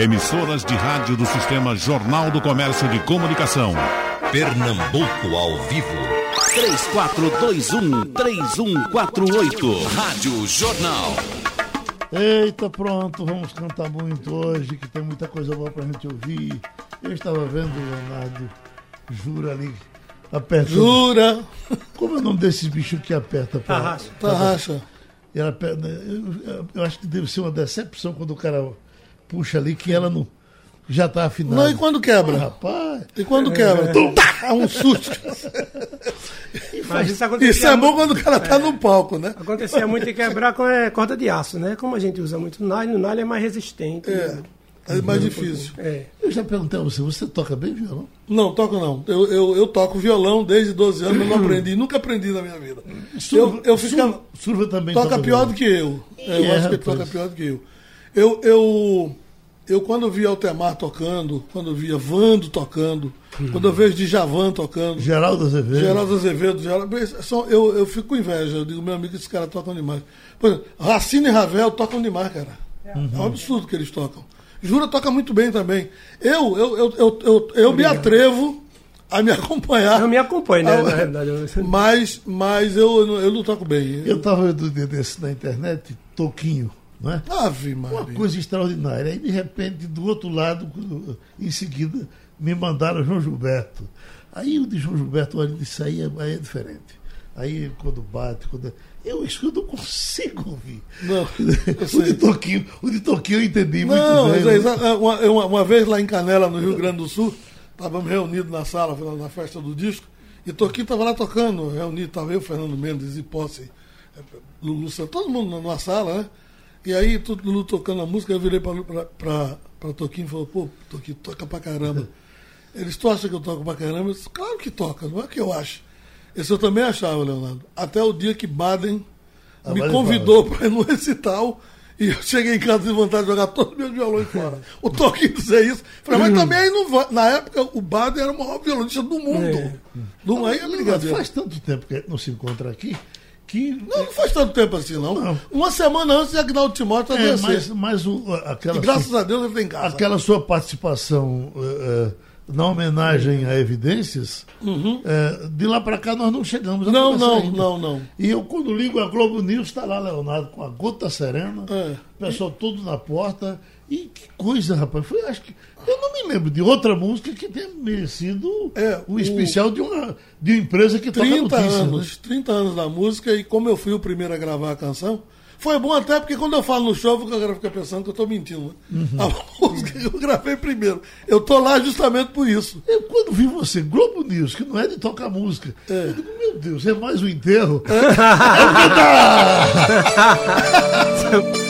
Emissoras de rádio do Sistema Jornal do Comércio de Comunicação. Pernambuco ao vivo. 3421-3148. Rádio Jornal. Eita, pronto, vamos cantar muito hoje, que tem muita coisa boa pra gente ouvir. Eu estava vendo o Leonardo Jura ali, apertando. Jura? Como é o nome desses bichos que aperta? pra- Tarraxa. pra- Tarraxa. Ela aperta- eu, eu- eu acho que deve ser uma decepção quando o cara puxa ali que ela não já tá afinada. Não, e quando quebra? Ah, rapaz. E quando quebra? Tum, tá, É um susto. Mas isso Isso é bom quando o cara tá no palco, né? acontecia muito em quebrar com é, corda de aço, né? Como a gente usa muito nylon, no nylon é mais resistente. É. né? É mais difícil. É. Eu já perguntei a você, você toca bem violão? Não, toco não. Eu, eu, eu toco violão desde 12 anos, mas não aprendi. Nunca aprendi na minha vida. Eu, eu ficava. Surva, Surva também Toca toca pior violão. do que eu. É, eu É, acho que ele rapaz. toca pior do que eu. Eu, eu, eu quando via Altemar tocando, quando via Vando tocando, quando eu vejo Djavan tocando, Geraldo Azevedo. Geraldo Azevedo, Geraldo, são- eu, eu fico com inveja. Eu digo, meu amigo, esses caras tocam demais. Por exemplo, Racine e Ravel tocam demais, cara. É um absurdo que eles tocam. Jura toca muito bem também. Eu, eu, eu, eu, eu, eu me atrevo a me acompanhar. Eu me acompanho, né? Na realidade, eu- Mas, mas eu, não- eu não toco bem. Eu estava vendo um dia desse na internet, Toquinho, não é? Ave Uma Maria. coisa extraordinária. Aí, de repente, do outro lado, em seguida, me mandaram João Gilberto. Aí o de João Gilberto, olha, isso aí é, é diferente. Aí, quando bate, quando. Eu, isso eu não consigo ouvir. Não, o, de Toquinho, o de Toquinho eu entendi muito Não, bem. mas é exa- é, uma, uma, uma vez lá em Canela, no Rio Grande do Sul, estávamos reunidos na sala, na festa do disco, e Toquinho estava lá tocando, reunido, estava eu, Fernando Mendes e Posse, é, Lulu todo mundo numa sala, né? E aí, todo Lulu tocando a música, eu virei para Toquinho e falei, pô, Toquinho, toca pra caramba. Eles, tu acha que eu toco pra caramba? Eu disse, claro que toca, não é que eu acho. Esse eu também achava, Leonardo. Até o dia que Baden Ah, me convidou para ir no recital e eu cheguei em casa de vontade de jogar todos os meus violões fora. O Toquinho dizer isso. Falei, mas também aí não vai. Na época, o Baden era o maior violonista do mundo. É. Não, aí é brincadeira. faz tanto tempo que não se encontra aqui que. Não, não faz tanto tempo assim, não. Não. Uma semana antes de Agnaldo Timóteo É, adoecer. mas, mas o, E aquela, graças a Deus ele tem casa. aquela sua participação eh, eh, na homenagem a Evidências, eh, de lá para cá nós não chegamos Uhum. Não, não, ainda. não, não. E eu, quando ligo a Globo News, está lá Leonardo com a gota serena, É. o pessoal todo na porta. E que coisa, rapaz. Foi, acho que, eu não me lembro de outra música que tenha merecido É, o o- especial de, uma, de uma empresa que toca 30 notícias. né? anos, 30 anos da música, e como eu fui o primeiro a gravar a canção, foi bom até porque quando eu falo no show, o cara fica pensando que eu estou mentindo. Né? Uhum. A música que eu gravei primeiro. Eu tô lá justamente por isso. Eu, quando vi você, Globo News, que não é de tocar música, É. eu digo, meu Deus, é mais um enterro.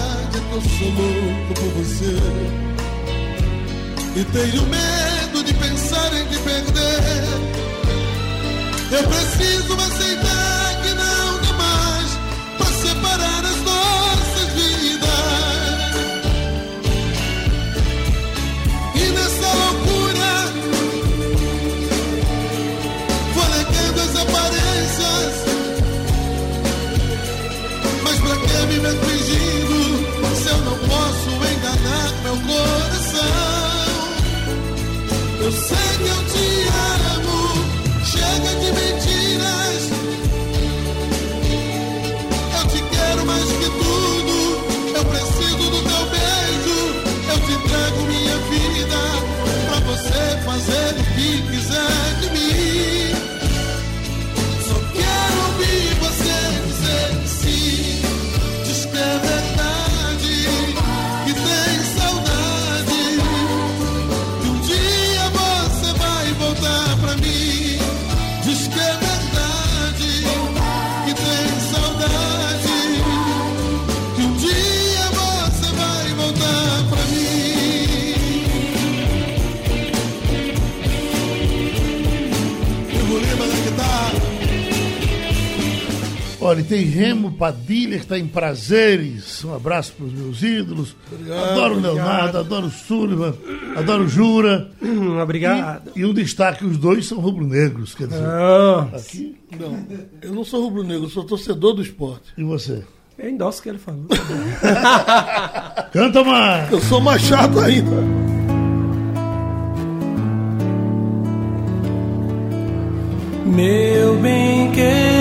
eu sou louco por você. E tenho medo de pensar em te perder. Eu preciso aceitar o Senhor Olha, tem Remo Padilha, que está em prazeres. Um abraço para os meus ídolos. adoro o Leonardo, adoro o Sullivan, adoro o Jura. Hum, Obrigado. E um destaque, os dois são rubro-negros. Quer dizer, Ah, aqui. Não, eu não sou rubro-negro, eu sou torcedor do esporte. E você? eu endosso o que ele falou. Canta mais! Eu sou mais chato ainda. Meu bem querer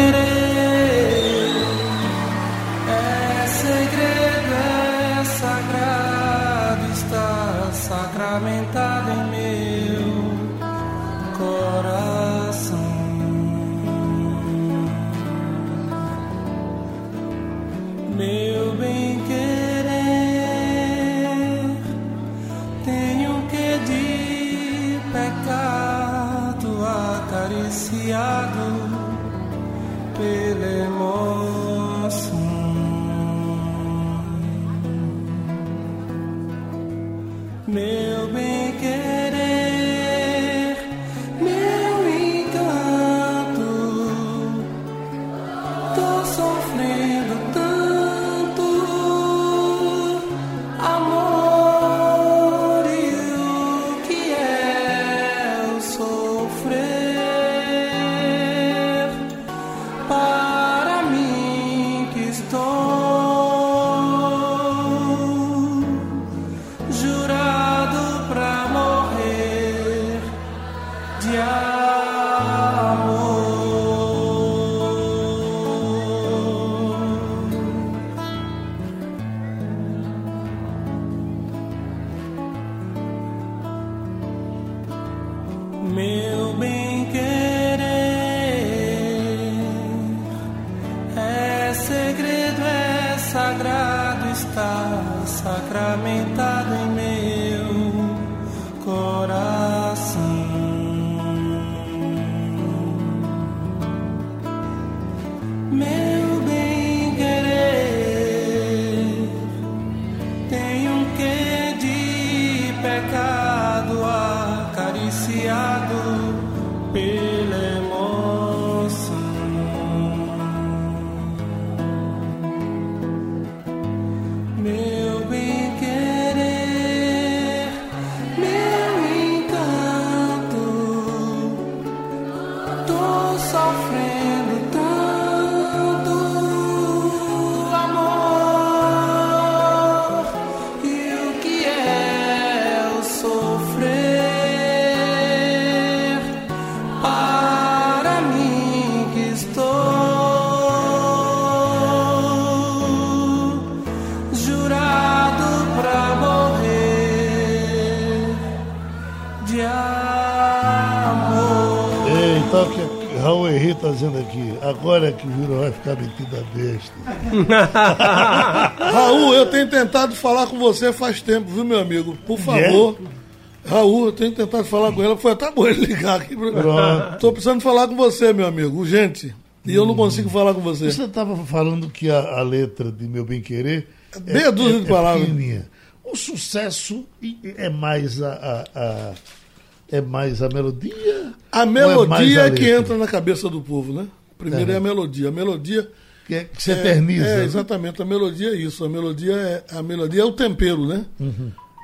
tô sofrendo tanto tô Dizendo aqui, agora é que o Jura vai ficar metido a besta. Raul, eu tenho tentado falar com você faz tempo, viu, meu amigo? Por favor. Raul, eu tenho tentado falar com ela, foi até bom ele ligar aqui. Pra... Pronto. Tô precisando falar com você, meu amigo, urgente. E eu não consigo falar com você. Você estava falando que a, a letra de Meu Bem Querer é, Meia dúzia de palavras. pequenininha. O sucesso é mais a, a- a- é mais a melodia? A é melodia a é que entra na cabeça do povo, né? Primeiro é, a melodia. A melodia. Que, é- que se eterniza. É, né? exatamente. A melodia é isso. A melodia é, a melodia é o tempero, né?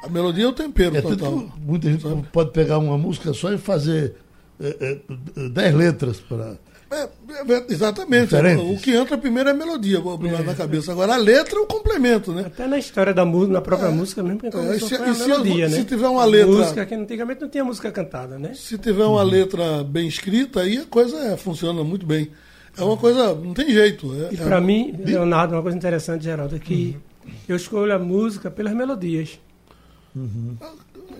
A melodia é o tempero Uhum. É total. muita gente pode pegar uma música só e fazer é, é, dez letras para. É, é, exatamente. Diferente. O que entra primeiro é a melodia na- na cabeça. Agora a letra é o complemento, né? Até na história da música, na própria música mesmo, É. se- a se- melodia, se né? tiver uma letra- Música que antigamente não tinha música cantada, né? Se tiver uma letra bem escrita, aí a coisa é, funciona muito bem. É uma coisa, não tem jeito. É, E é- pra mim, Leonardo, uma coisa interessante, Geraldo, é que eu escolho a música pelas melodias.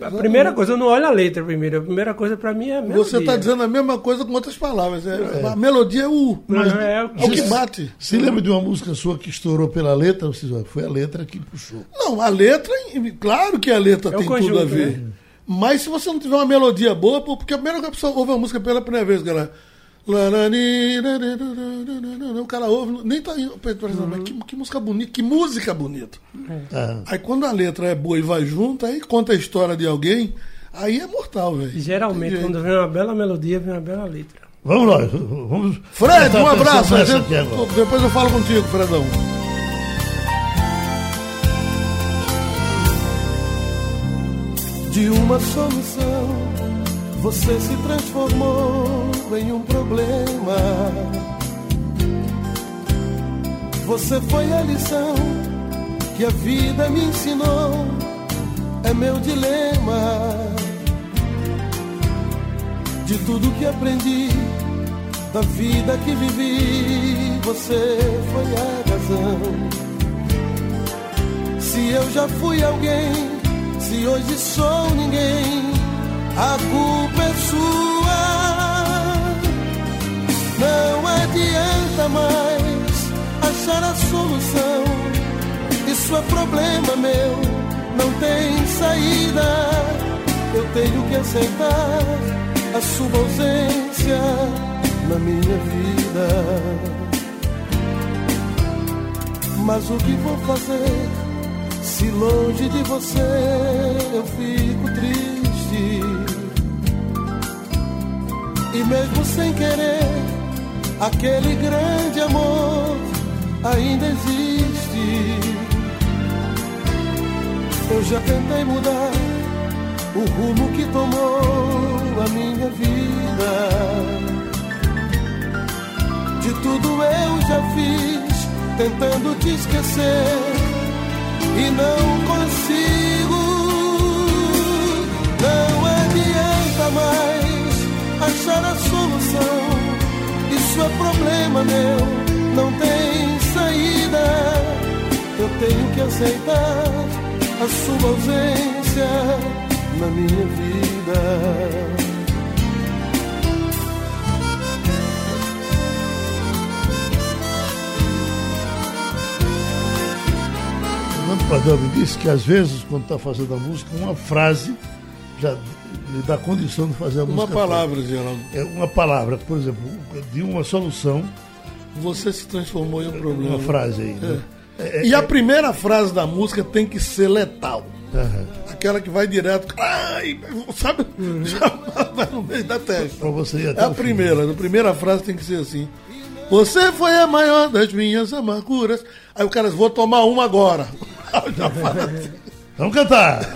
A primeira coisa, eu não olho a letra primeiro. A primeira coisa pra mim é a melodia. Você está dizendo a mesma coisa com outras palavras. É, A melodia é o, Mas é é o o que bate. Se lembra de uma música sua que estourou pela letra? Você diz, "Ah, foi a letra que puxou. Não, a letra, claro que a letra É tem tudo conjunto, a ver. né? Mas se você não tiver uma melodia boa, porque a primeira que a pessoa ouve a música pela primeira vez, galera. O cara ouve, nem tá indo. por exemplo, mas que, que música bonita, que música bonita. Ah, Aí quando a letra é boa e vai junto, aí conta a história de alguém, aí é mortal, velho. Geralmente, jeito. quando vem uma bela melodia, vem uma bela letra. Vamos lá, vamos. Fred, um abraço. agora. depois eu falo contigo, Fredão. De uma solução, você se transformou em um problema. Você foi a lição que a vida me ensinou, é meu dilema. De tudo que aprendi, da vida que vivi, você foi a razão. Se eu já fui alguém, se hoje sou ninguém, a culpa é sua. Adianta mais achar a solução. Isso é problema meu, não tem saída. Eu tenho que aceitar a sua ausência na minha vida. Mas o que vou fazer? Se longe de você eu fico triste E mesmo sem querer Aquele grande amor ainda existe Eu já tentei mudar O rumo que tomou a minha vida De tudo eu já fiz Tentando te esquecer e não consigo. Não adianta mais achar a solução. Isso é problema meu, não tem saída. Eu tenho que aceitar a sua ausência na minha vida. Fernando Pradão me disse que às vezes, quando está fazendo a música, uma frase já dá condição de fazer a Uma música. palavra, Geraldo. toda. É uma palavra, por exemplo, de uma solução, Você se transformou em um problema. uma frase aí. né? É, E a primeira frase da música tem que ser letal. Aham. Aquela que vai direto. Ai, sabe? Já vai no meio da testa. Pra você ir até É a fim. primeira. A primeira frase tem que ser assim. Você foi a maior das minhas amarguras. Aí o cara diz, vou tomar uma agora. Já fala assim. Vamos cantar!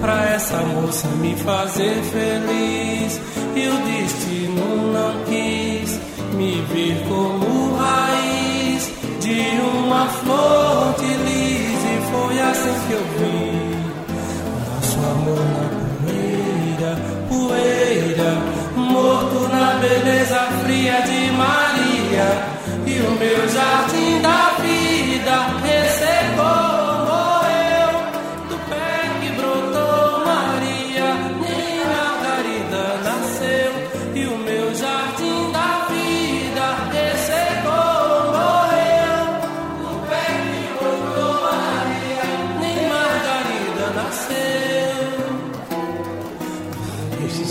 pra essa moça me fazer feliz e o destino não quis me ver como raiz de uma flor de lis e foi assim que eu vi nosso amor na poeira, poeira, morto na beleza fria de Maria. E o meu jardim da vida ressecou,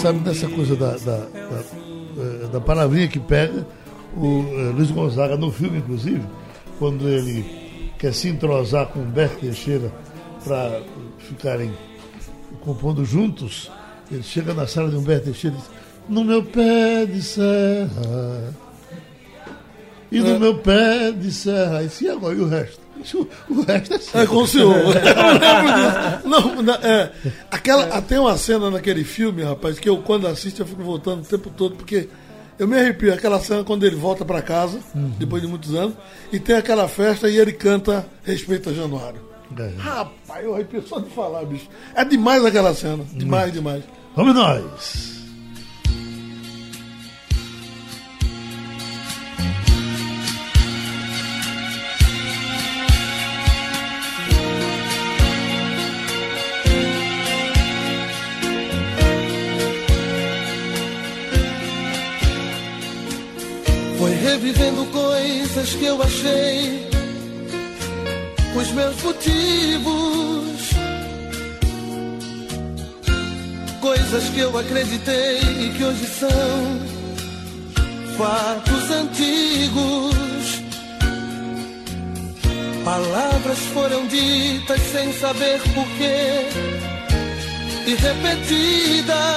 sabe dessa coisa da, da, da, eh, da palavrinha que pega o eh, Luiz Gonzaga no filme, inclusive, quando ele quer se entrosar com o Humberto Teixeira para ficarem compondo juntos, ele chega na sala de Humberto Teixeira e diz, no meu pé de serra, e no meu pé de serra, e se agora e o resto? O, resto é seu. É com o senhor. Eu lembro disso. Não, é, aquela, Tem uma cena naquele filme, rapaz, que eu, quando assisto, eu fico voltando o tempo todo, porque eu me arrepio. Aquela cena quando ele volta para casa, depois de muitos anos, e tem aquela festa e ele canta Respeita Januário. É. Rapaz, eu arrepio só de falar, bicho. É demais aquela cena. Demais, demais. Vamos nós! Foi revivendo coisas que eu achei, os meus motivos, coisas que eu acreditei e que hoje são fatos antigos. Palavras foram ditas sem saber porquê. E repetidas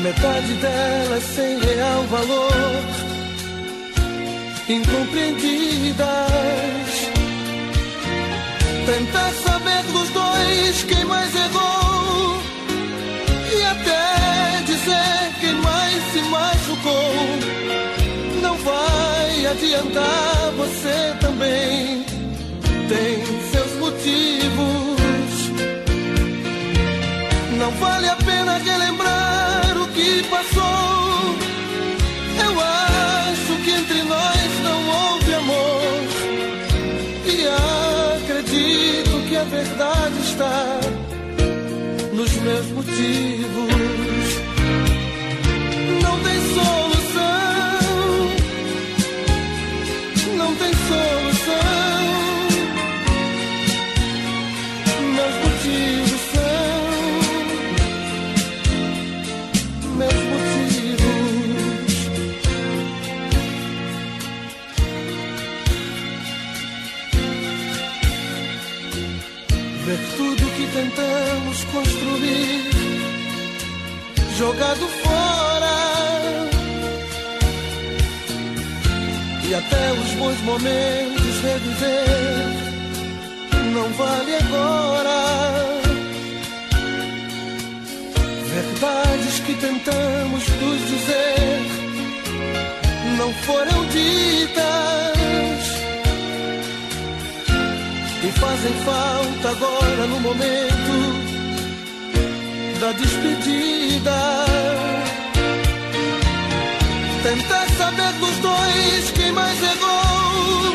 metade delas sem real valor, incompreendidas. Tentar saber dos dois quem mais errou e até dizer quem mais se machucou. Não vai adiantar, você também tem está nos meus motivos. Jogado fora. E até os bons momentos reviver não vale agora. Verdades que tentamos nos dizer não foram ditas e fazem falta agora no momento da despedida. Tentar saber dos dois quem mais errou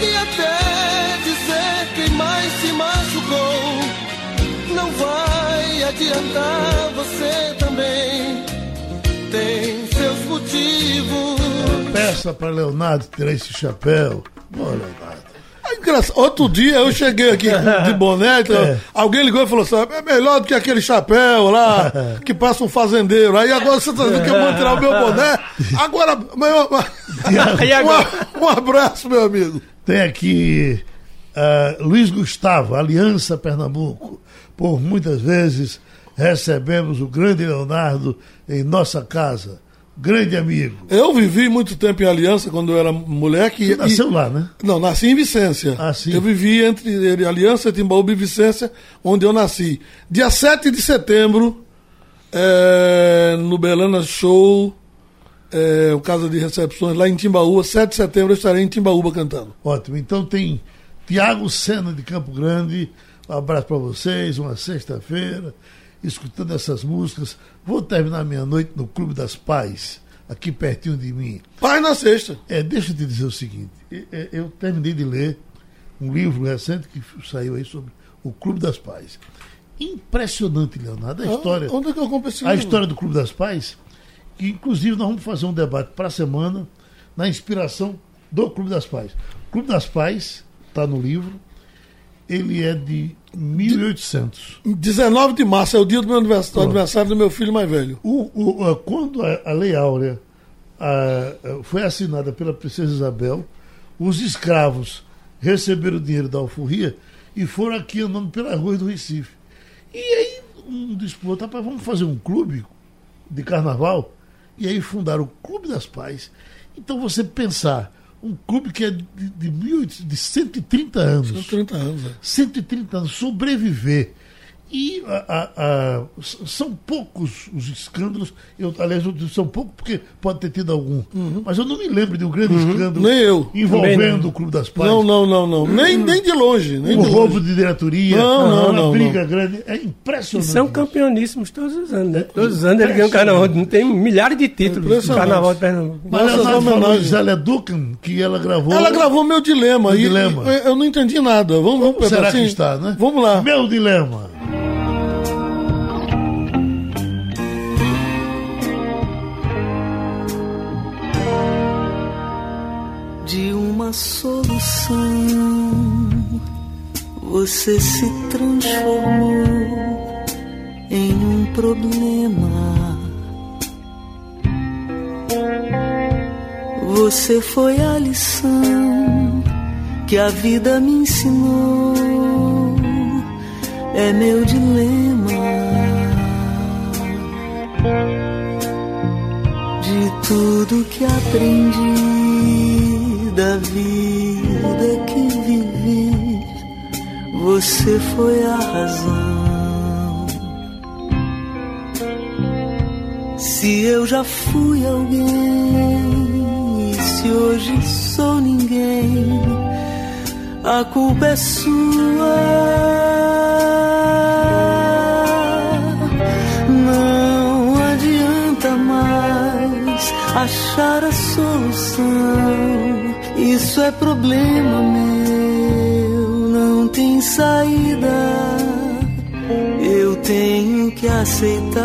e até dizer quem mais se machucou. Não vai adiantar, você também tem seus motivos. Peça para Leonardo tirar esse chapéu. É engraçado. Outro dia eu cheguei aqui de boné, então, É. alguém ligou e falou assim: é melhor do que aquele chapéu lá que passa um fazendeiro. Aí agora você tá dizendo que eu vou tirar o meu boné. Agora, meu, um, um abraço, meu amigo. Tem aqui ah, Luiz Gustavo, Aliança Pernambuco. Por muitas vezes recebemos o grande Leonardo em nossa casa. Grande amigo. Eu vivi muito tempo em Aliança quando eu era moleque. Você e- nasceu lá, né? Não, nasci em Vicência. Ah, sim. Eu vivi entre Aliança, Timbaúba e Vicência, onde eu nasci. Dia 7 de setembro, é, no Belana Show, é, o Casa de Recepções, lá em Timbaúba. 7 de setembro eu estarei em Timbaúba cantando. Ótimo. Então tem Tiago Sena de Campo Grande. Um abraço para vocês. Uma sexta-feira, escutando essas músicas. Vou terminar minha noite no Clube das Pais, aqui pertinho de mim. Pai na sexta. É, deixa eu te dizer o seguinte: eu terminei de ler um livro recente que saiu aí sobre o Clube das Pais. Impressionante, Leonardo, a história. Onde é que eu comprei esse A livro? história do Clube das Pais, que inclusive nós vamos fazer um debate para a semana na inspiração do Clube das Pais. O Clube das Pais está no livro, ele é de 1800. 19 de março é o dia do meu aniversário, aniversário do meu filho mais velho. O, o- quando a, a Lei Áurea a- foi assinada pela Princesa Isabel, os escravos receberam o dinheiro da alforria e foram aqui andando pelas ruas do Recife. E aí um outro, rapaz, vamos fazer um clube de carnaval? E aí fundaram o Clube das Pais. Então você pensar, um clube que é de, de, 1800 de 130 anos. São 30 anos. é. 130 anos, sobreviver E a- a- a- são poucos os escândalos, eu, aliás, eu digo são poucos porque pode ter tido algum, mas eu não me lembro de um grande escândalo Nem eu. Envolvendo não. o Clube das Pais. Não, não, não, não. Nem, nem de longe. Nem Um de roubo longe. de diretoria, Não, não, uma não, briga grande. É E impressionante. são isso. campeoníssimos todos os anos, né? Todos os anos ele ganha o carnaval. Tem milhares de títulos do Impressionante. carnaval de Pernambuco. Mas Nossa, Leonardo falou de Zélia Ducan, que ela gravou. Ela gravou meu dilema. Meu e, dilema. e eu não entendi nada. Vamos, vamos será que pedacinho? está, né? Vamos lá. Meu dilema. Uma solução. Você se transformou em um problema. Você foi a lição que a vida me ensinou. É meu dilema. De tudo que aprendi da vida que vivi, você foi a razão. Se eu já fui alguém, e se hoje sou ninguém, a culpa é sua. Não adianta mais achar a solução. Isso é problema meu, não tem saída. Eu tenho que aceitar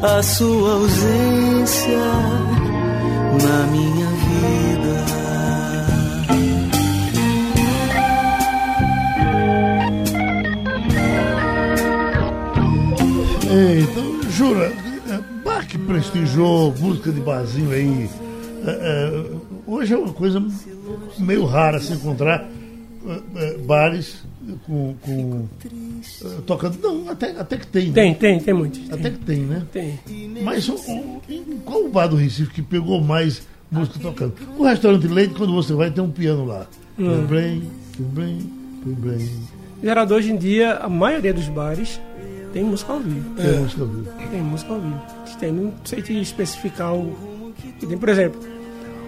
a sua ausência na minha vida. É, então, jura, é, bar que prestigiou música de barzinho aí. é, é, hoje é uma coisa meio rara se encontrar é, é, bares com. com, é, tocando. Não, até, até que tem. né? Tem, tem, tem muitos. Até que tem, né? Tem. Mas o, o- em qual bar do Recife que pegou mais música tocando? O restaurante Leite, quando você vai, tem um piano lá. Bem, bem, bem, bem, bem. Geraldo, hoje em dia, a maioria dos bares tem música ao vivo. Tem música ao vivo. Tem música ao vivo. Tem, não sei te especificar o. Tem, por exemplo,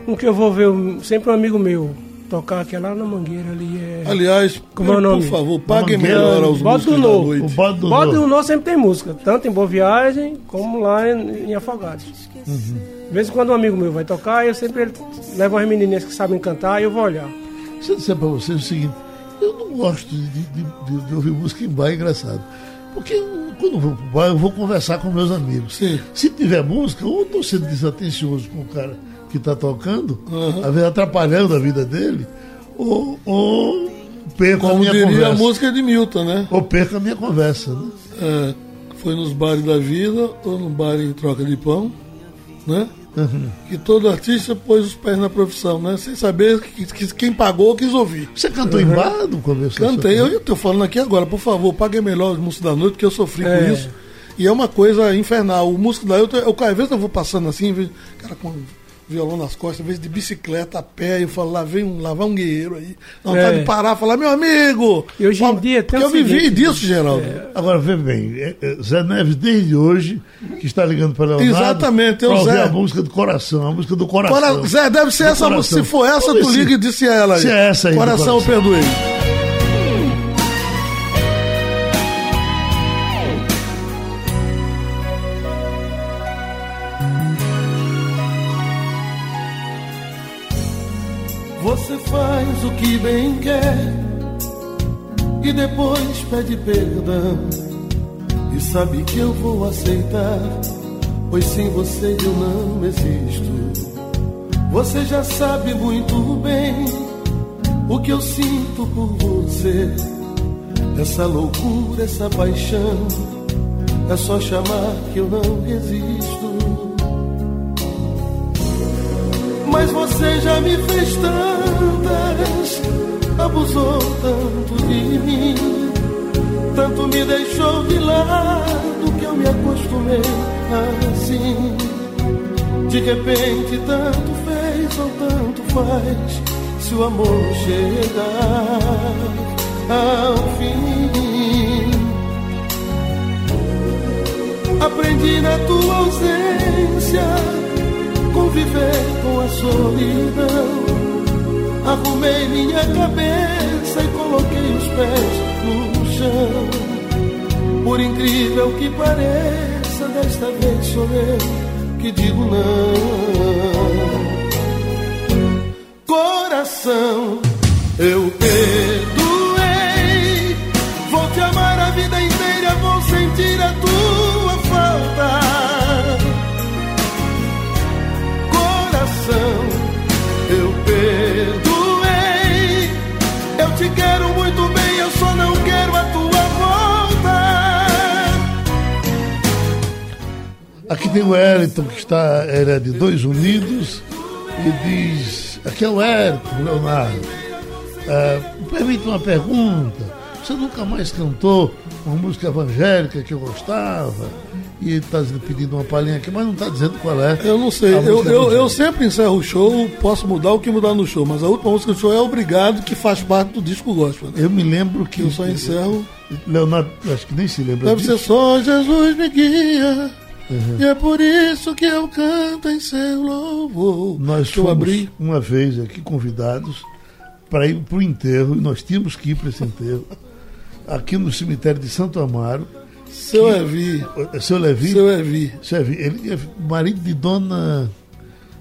um que eu vou ver sempre um amigo meu tocar, que é lá na Mangueira ali. É... Aliás, Como é o nome? por favor, pague melhor aos Bode músicos do da Novo. O noite. bode do Bode do Novo. Sempre tem música, tanto em Boa Viagem como lá em, em Afogados. De vez em quando um amigo meu vai tocar, eu sempre levo umas menininhas que sabem cantar e eu vou olhar. Se eu disser pra vocês o seguinte, eu não gosto de, de- de- de ouvir música em bar, é engraçado. Porque quando eu vou pro bar, eu vou conversar com meus amigos. Sim. Se tiver música, ou eu tô sendo desatencioso com o cara que está tocando, às vezes atrapalhando a vida dele, ou, ou perco a Como minha diria a conversa. música de Milton, né? Ou perco a minha conversa. Né? É, foi nos bares da vida ou no bar em troca de pão, né? Uhum. Que todo artista pôs os pés na profissão, né? Sem saber que, que quem pagou quis ouvir. Você cantou em bar no começo? Cantei, eu estou falando aqui agora, por favor, pague melhor os músicos da noite, que eu sofri É. com isso. E é uma coisa infernal. O músico da noite, eu, às vezes eu vou passando assim, cara com violão nas costas, às vezes de bicicleta, a pé, eu falo, lá vem um, lá vai um guerreiro aí. Não É. tá de parar, falar, meu amigo! E hoje em dia tem Porque o eu vivi seguinte, disso, Geraldo. Agora, vê bem, é, é, Zé Neves, desde hoje, que está ligando para Leonardo. Exatamente, é o pra ouvir Zé. a música do coração, a música do coração. Cora- Zé, deve ser Do essa música. coração. Se for essa, tu ver se- liga e disse a ela aí. se é essa aí Coração, eu coração. perdoei. Faz o que bem quer e depois pede perdão. E sabe que eu vou aceitar, pois sem você eu não existo. Você já sabe muito bem o que eu sinto por você. Essa loucura, essa paixão, é só chamar que eu não resisto. Mas você já me fez tantas, abusou tanto de mim, tanto me deixou de lado que eu me acostumei assim. De repente, tanto fez ou tanto faz, se o amor chegar ao fim. Aprendi na tua ausência conviver com a solidão. Arrumei minha cabeça e coloquei os pés no chão. Por incrível que pareça, desta vez sou eu que digo não. Coração, eu perdoei. Aqui tem o Wellington, que está, era de Dois Unidos, e diz: Aqui é o Wellington, Leonardo. Ah, me permite uma pergunta. Você nunca mais cantou uma música evangélica que eu gostava? E está pedindo uma palhinha aqui, mas não está dizendo qual é. Eu não sei. Eu, eu, eu sempre encerro o show, posso mudar o que mudar no show, mas a última música do show é Obrigado, que faz parte do disco gospel. Né? Eu me lembro que. Eu só encerro. Leonardo, acho que nem se lembra Deve disso. ser só Jesus me guia. E é por isso que eu canto em seu louvor. Nós que fomos uma vez aqui convidados para ir para o enterro, e nós tínhamos que ir para esse enterro, aqui no cemitério de Santo Amaro. Seu Evi. Seu Levi? Seu Evi. Seu Levi. Ele é marido de dona.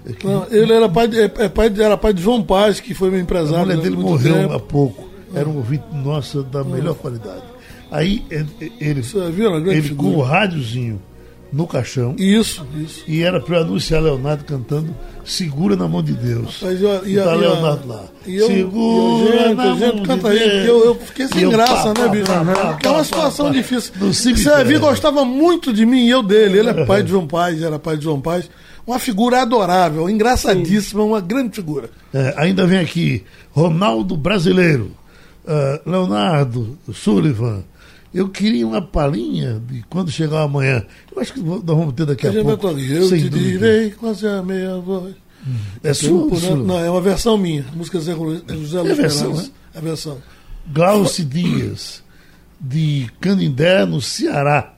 é que- Não, ele era pai, de, é- é pai era pai de João Paz, que foi meu a empresário. mulher durante dele morreu tempo. há pouco. Era um ouvinte nossa da melhor qualidade. Aí ele, ele, com o rádiozinho no caixão Isso, isso. e era para eu anunciar Leonardo cantando Segura na mão de Deus. Mas eu, E tá Leonardo lá. E eu, Segura e eu, gente, na a gente mão canta de aí. Deus. Eu, eu fiquei sem E graça, pá, né, bicho? é uma situação pá, pá. difícil. Evi gostava muito de mim e eu dele. Ele é pai de João Paz, era pai de João Paz. Uma figura adorável, engraçadíssima, uma grande figura. É, ainda vem aqui Ronaldo Brasileiro, ah, Leonardo Sullivan. Eu queria uma palhinha de quando chegar amanhã. Eu acho que nós vamos ter daqui a vai pouco. eu sem te dúvida. direi quase a meia voz. É sua, Tempo, né? Não, é uma versão minha. Música Zé José Luiz versão, Peraz. né? É a versão. Glauci Dias, de Canindé, no Ceará.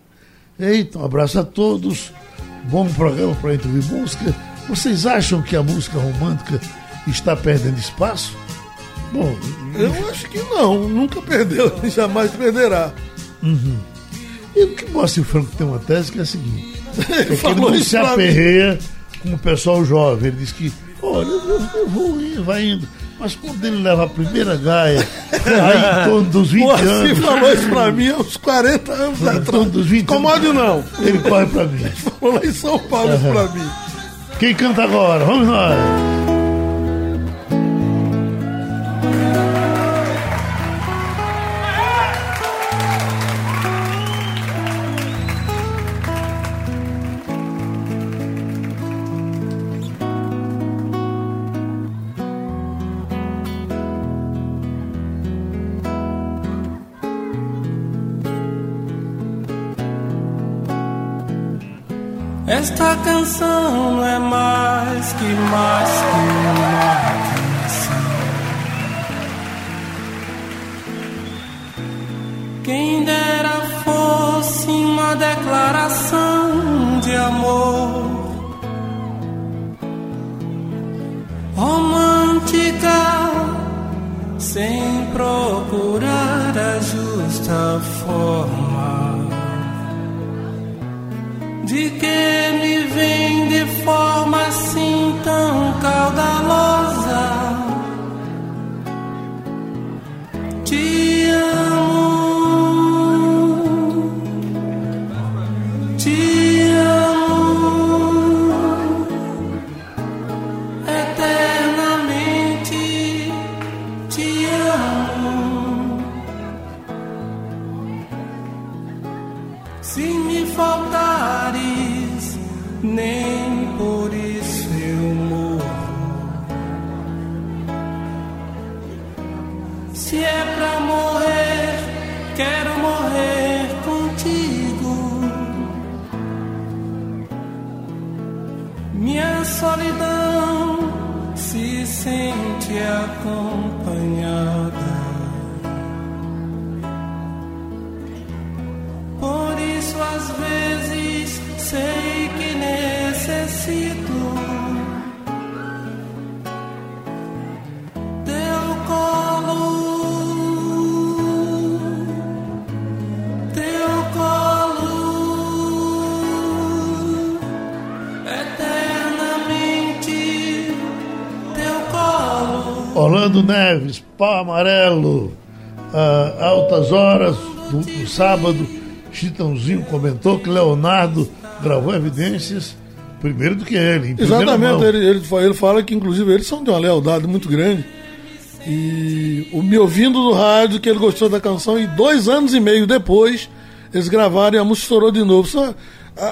Eita, um abraço a todos. Bom programa para Entre ouvir Música. Vocês acham que a música romântica está perdendo espaço? Bom, Eu acho que não, nunca perdeu, jamais perderá. E o que mostra o Franco tem uma tese que é a seguinte: ele falou isso se aperreia com o pessoal jovem. Ele diz que, olha, eu, eu vou indo, vai indo. Mas quando ele leva a primeira gaia, aí em torno dos 20 O Assi anos. falou isso pra mim há uns 40 anos em torno atrás. dos 20 Incomode anos, não. Ele corre pra mim. Falou lá em São Paulo isso pra mim. Quem canta agora? Vamos nós. Esta canção não é mais que mais que uma canção. Quem dera fosse uma declaração de amor romântica, sem procurar a justa forma de que vem de forma assim tão caudalosa. Te amo, te amo eternamente. Te amo. Se me faltares, nem por isso eu morro. Se é pra morrer, quero morrer contigo. Minha solidão se sente acompanhada. Orlando Neves, pau amarelo, ah, altas horas do, do sábado, Chitãozinho comentou que Leonardo gravou evidências primeiro do que ele. Exatamente, ele, ele, ele fala que inclusive eles são de uma lealdade muito grande. E o me ouvindo no rádio que ele gostou da canção e dois anos e meio depois eles gravaram e a música estourou de novo. Só,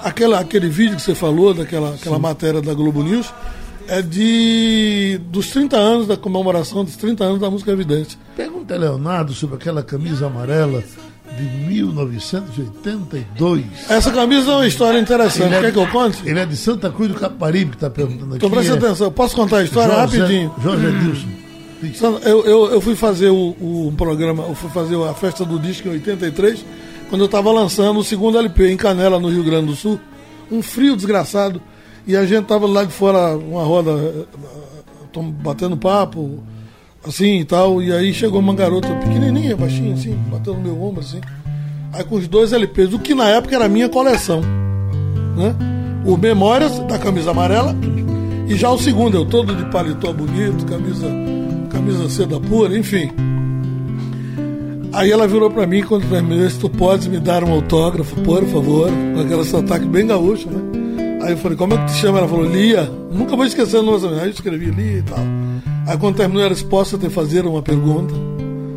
aquela, aquele vídeo que você falou, daquela aquela matéria da Globo News, é de dos 30 anos da comemoração dos 30 anos da música Evidência. Pergunta a Leonardo sobre aquela camisa amarela de 1982. Essa camisa é uma história interessante. É- Quer que eu conte? Ele é de Santa Cruz do Caparibe que está perguntando aqui. Então presta é atenção, eu posso contar a história José- rapidinho. Jorge Edilson. Sandra, Eu, eu, eu fui fazer o, o programa, eu fui fazer a festa do disco em 83, quando eu estava lançando o segundo LP em Canela, no Rio Grande do Sul. Um frio desgraçado. E a gente tava lá de fora, uma roda, eh, tom- batendo papo, assim e tal. E aí chegou uma garota pequenininha, baixinha, assim, batendo no meu ombro, assim. Aí com os dois LPs, o que na época era a minha coleção. Né? O Memórias, da camisa amarela, e já o segundo, eu todo de paletó bonito, camisa, camisa seda pura, enfim. Aí ela virou pra mim quando terminou, se tu podes me dar um autógrafo, por favor, com aquele sotaque bem gaúcho, né? Aí eu falei, como é que te chama? Ela falou, Lia. Nunca vou esquecer o nome. Aí eu escrevi Lia e tal. Aí quando terminou, ela disse, posso te fazer uma pergunta?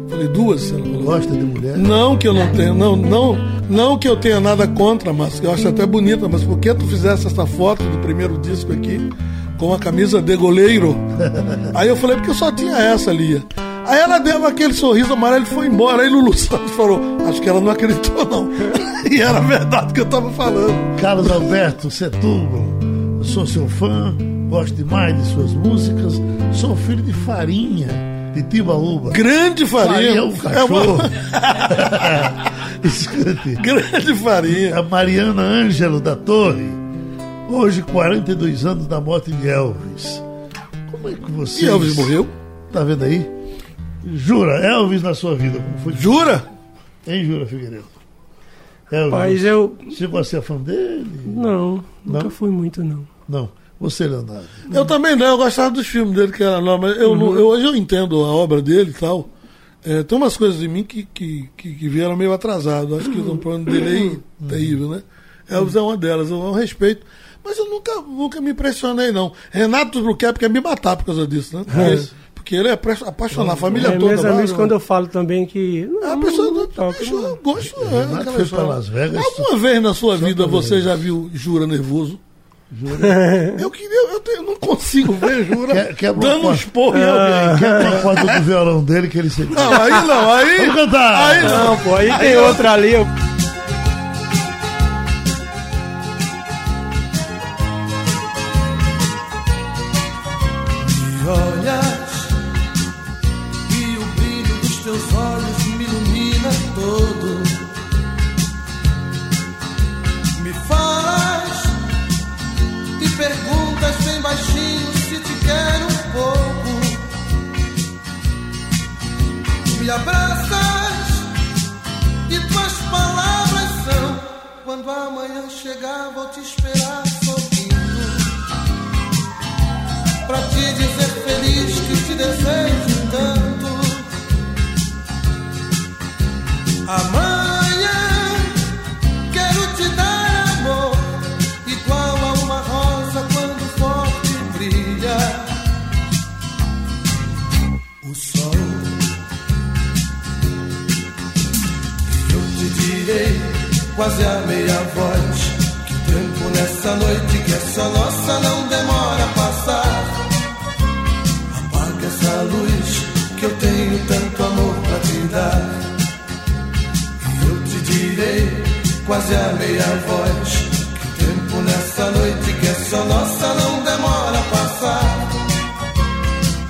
Falei, duas, ela falou. Gosta de mulher? Não que eu não tenha, não, não, não que eu tenha nada contra, mas que eu acho até bonita, mas por que tu fizesse essa foto do primeiro disco aqui com a camisa de goleiro? Aí eu falei, porque eu só tinha essa, Lia. Aí ela deu aquele sorriso amarelo e foi embora. Aí Lulu Santos falou, acho que ela não acreditou, não. e era verdade que eu tava falando. Carlos Alberto Setúbal, eu sou seu fã, gosto demais de suas músicas, sou filho de Farinha, de Tibaúba. Grande farinha. Farinha é um cachorro. uma- Escute. Grande farinha. A Mariana Ângelo da Torre, hoje 42 anos da morte de Elvis. Como é que você. E Elvis morreu? Tá vendo aí? Jura, Elvis na sua vida, como foi? Jura? Hein, Jura Figueiredo? Elvis, Mas eu. chegou a ser fã dele? Não, nunca Não? fui muito, não. Não. Você, Leonardo. Eu também não, eu gostava dos filmes dele, que era não, mas eu, não- eu- hoje eu entendo a obra dele e tal. É, tem umas coisas em mim que, que, que, que vieram meio atrasado. Acho que o plano dele é terrível, né? Elvis é uma delas, eu, eu respeito. Mas eu nunca, nunca me impressionei, não. Renato Bruquep quer me matar por causa disso, né? Porque, porque ele é apaixonado, a família É, toda. meus lá, amigos, né? quando eu falo também que. É Não, a pessoa não não, toca, eu gosto. É, pra Las Vegas. Alguma vez na sua Só vida você já viu Jura nervoso? Eu queria, eu, tenho- eu não consigo ver Jura Quer- quebra dando uma um esporro em alguém. Quer uma corda do violão dele que ele sempre. Não, aí não, aí. Vamos cantar! Aí não. Não, pô, aí tem outra ali. Eu... vou te esperar sorrindo pra te dizer feliz que te desejo tanto. Amanhã quero te dar amor, igual a uma rosa quando forte brilha o sol. Eu te direi, quase a meia voz. Nessa noite que é só nossa não demora a passar. Apaga essa luz que eu tenho tanto amor pra te dar. E eu te direi, quase a meia voz. Que o tempo nessa noite que é só nossa não demora a passar.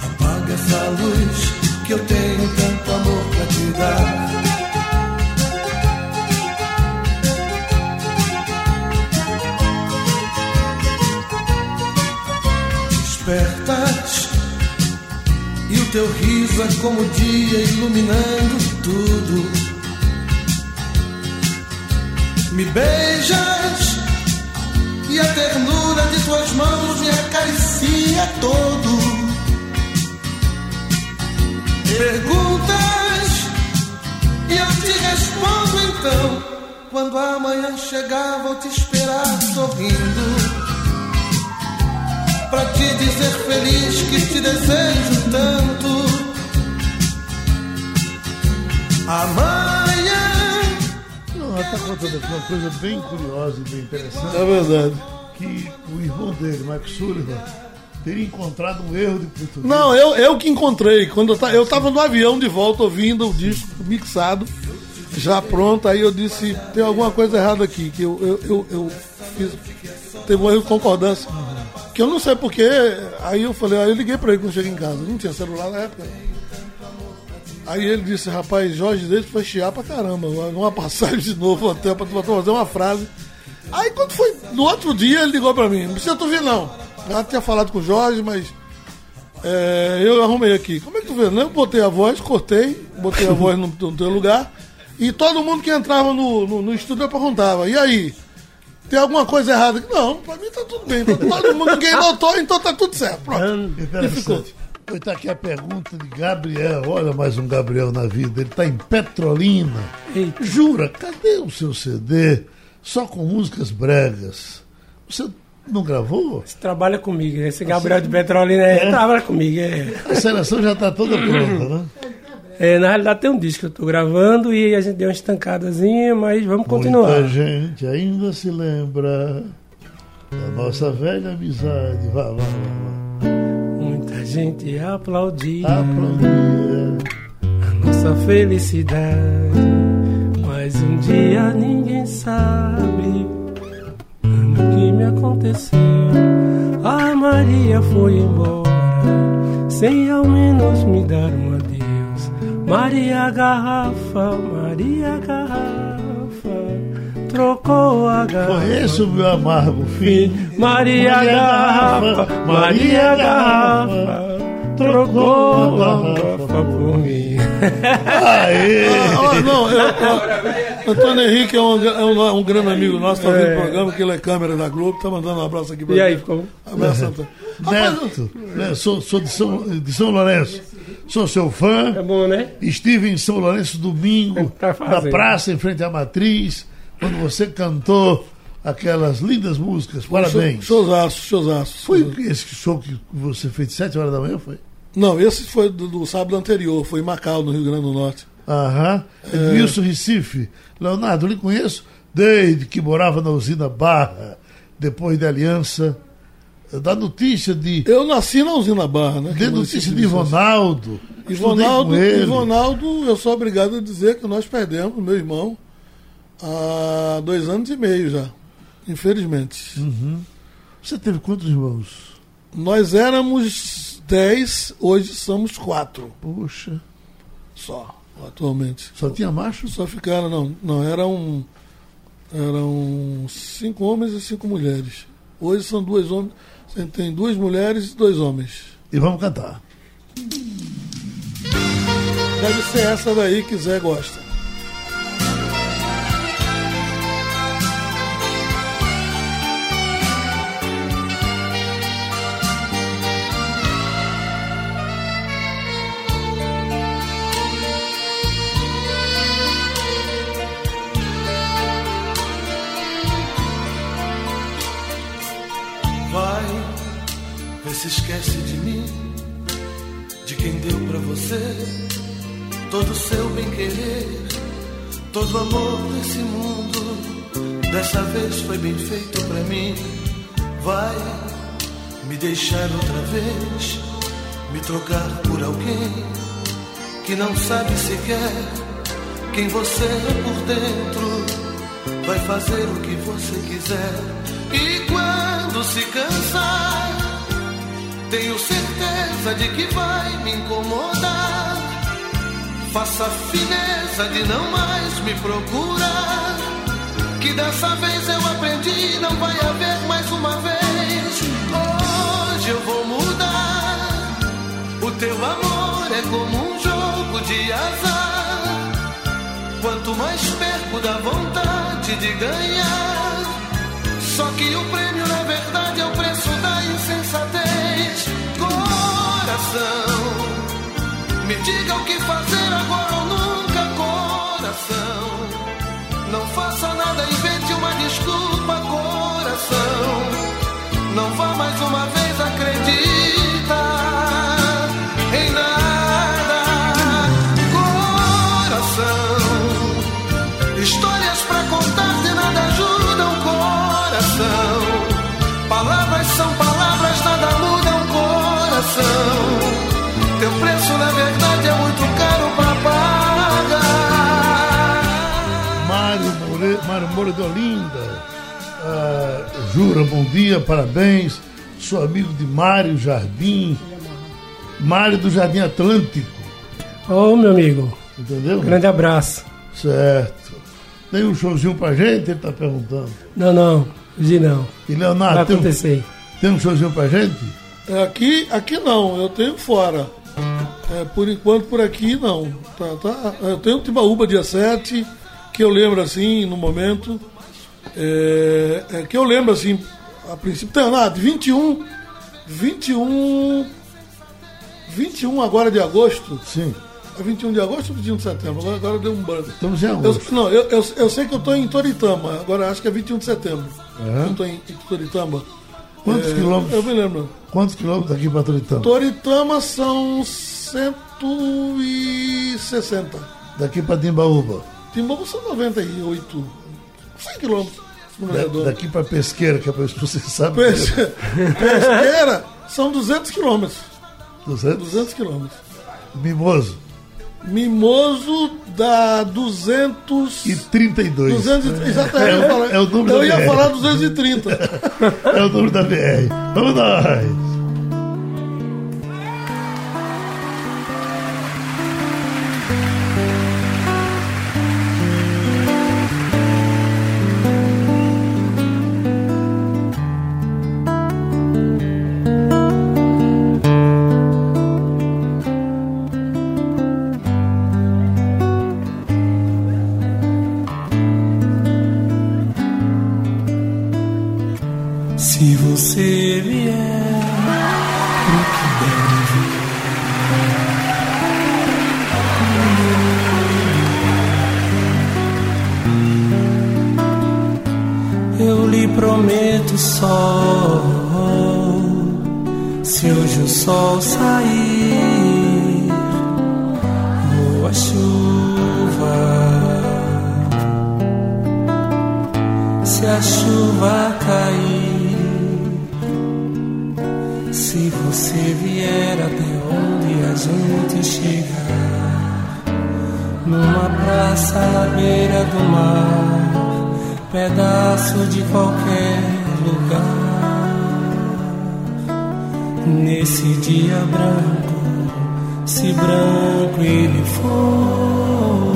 Apaga essa luz que eu tenho tanto amor pra te dar. Teu riso é como o dia iluminando tudo. Me beijas e a ternura de tuas mãos me acaricia todo. perguntas e eu te respondo então. Quando a manhã chegar, vou te esperar sorrindo. Pra te dizer feliz que te desejo tanto. Amanhã. Não, ela está contando aqui uma coisa bem curiosa e bem interessante. É verdade. Que o irmão dele, Mike Sullivan, teria encontrado um erro de português. Não, eu, eu que encontrei. Quando eu, ta- eu tava no avião de volta ouvindo o disco mixado, já pronto, aí eu disse, tem alguma coisa errada aqui, que eu, eu, eu, eu fiz. Teve um erro de concordância. Que eu não sei porquê. Aí eu falei, aí eu liguei pra ele quando cheguei em casa. Não tinha celular na época. Aí ele disse, rapaz, Jorge Deus vai chiar pra caramba. Uma passagem de novo até pra fazer uma frase. Aí quando foi no outro dia, ele ligou pra mim, não precisa tu vir não. Já tinha falado com o Jorge, mas é, eu arrumei aqui. Como é que tu vê? Eu botei a voz, cortei, botei a voz no, no teu lugar. E todo mundo que entrava no, no, no estúdio perguntava, e aí? Tem alguma coisa errada? Não, pra mim tá tudo bem. Tá todo mundo, ninguém notou, então tá tudo certo. Pronto. E ficou. Interessante. Está aqui a pergunta de Gabriel. Olha mais um Gabriel na vida. Ele está em Petrolina. Eita. Jura, cadê o seu CD? Só com músicas bregas. Você não gravou? Você trabalha comigo. Esse Gabriel de Petrolina é, trabalha comigo. É. A seleção já está toda pronta, né? É, na realidade tem um disco que eu tô gravando e a gente deu uma estancadazinha, mas vamos continuar. Muita gente ainda se lembra da nossa velha amizade. Vá, vá, vá. vá. Muita gente aplaudia Aplaudia. a nossa felicidade, mas um dia ninguém sabe o que me aconteceu. A Maria foi embora sem ao menos me dar um adeus. Maria Garrafa, Maria Garrafa, trocou a garrafa. Foi esse o meu amargo fim. Maria Garrafa, Maria Garrafa, trocou a garrafa por mim. Aê! Ah, não, eu, eu- Antônio Henrique é um, é um, um grande amigo nosso, tá vendo o programa, que ele é câmera da Globo, tá mandando um abraço aqui pra E aí, ele. ficou? Abraço, Antônio. Neto, né, sou, sou de, São, de São Lourenço. Sou seu fã. É bom, né? Estive em São Lourenço domingo, Tá na praça, em frente à matriz, quando você cantou aquelas lindas músicas. Parabéns. Showzaço, showzaço. Foi esse show que você fez de 7 horas da manhã? Foi? Não, esse foi do, do sábado anterior, foi em Macau, no Rio Grande do Norte. Aham. Edmilson Recife. Leonardo, lhe conheço desde que morava na usina Barra, depois da Aliança. Da notícia de. Eu nasci na usina Barra, né? é o notícia de Ivonaldo. Estudei Ivonaldo. Ivonaldo, eu sou obrigado a dizer que nós perdemos meu irmão há dois anos e meio já, infelizmente. Você teve quantos irmãos? Nós éramos dez, hoje somos quatro Poxa, só, atualmente. só tinha macho? Só ficaram, não, não, eram, eram cinco homens e cinco mulheres. Hoje são duas homens, tem duas mulheres e dois homens. E vamos cantar. Deve ser essa daí que Zé gosta. Todo o seu bem querer, todo o amor desse mundo. Dessa vez foi bem feito pra mim. Vai me deixar outra vez, me trocar por alguém que não sabe sequer quem você é por dentro. Vai fazer o que você quiser. E quando se cansar, tenho certeza de que vai me incomodar. Faça a fineza de não mais me procurar. Que dessa vez eu aprendi, não vai haver mais uma vez. Hoje eu vou mudar. O teu amor é como um jogo de azar. Quanto mais perco da vontade de ganhar. Só que o prêmio, na verdade, é o preço da insensatez. Coração, Me diga o que fazer agora ou nunca, coração. Não faça nada, invente uma desculpa, coração. Moura de Olinda. Ah, Jura, bom dia, parabéns. Sou amigo de Mário Jardim. Mário do Jardim Atlântico. Ô, meu amigo, Entendeu? grande abraço. Certo. Tem um showzinho pra gente? Ele tá perguntando. Não, não, hoje não. E Vai Leonardo, tem um, tem um showzinho pra gente? É, Aqui, aqui não, eu tenho fora. É, por enquanto, por aqui não. Tá, tá. Eu tenho Timbaúba dia 7, que eu lembro assim, no momento. É, é, que eu lembro assim, a princípio. Tem nada, 21. 21. 21 agora de agosto. Sim. É 21 de agosto ou 21 de setembro? Agora, agora deu um branco. Estamos em Eu, agosto. não, eu, eu, eu sei que eu estou em Toritama, agora acho que é 21 de setembro. É? Eu estou em, em Toritama. Quantos É, quilômetros? Eu me lembro. Quantos quilômetros daqui pra Toritama? Toritama são 160. Daqui pra Timbaúba. Timbaúba são 98. 100 quilômetros. Da- daqui pra Pesqueira, que é pra você sabe. Pes- Pesqueira são 200 quilômetros. 200? 200 quilômetros. Mimoso. Mimoso dá 200. E 32. 200, e- exatamente, É eu ia falar, é o número eu da ia BR. falar 230. É o número da BR. Vamos nós. Nesse dia branco, se branco ele for,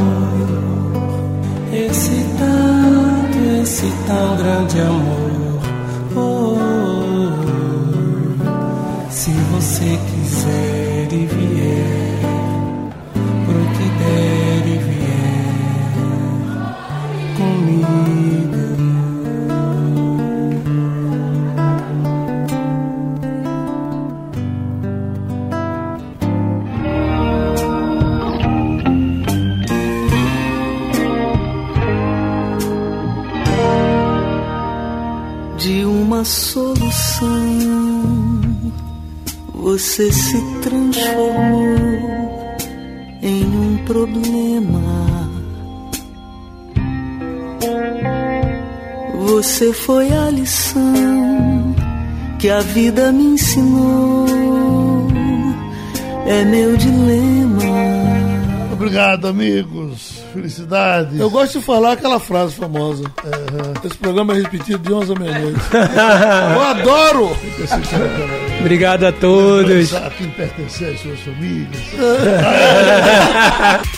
esse tanto, esse tão grande amor. Oh, se você quiser e vier, Você foi a lição que a vida me ensinou. É meu dilema. Obrigado, amigos. Felicidades. Eu gosto de falar aquela frase famosa. Esse programa é repetido de 11 à meia-noite. Eu adoro! Obrigado a todos. A quem pertencer às suas famílias.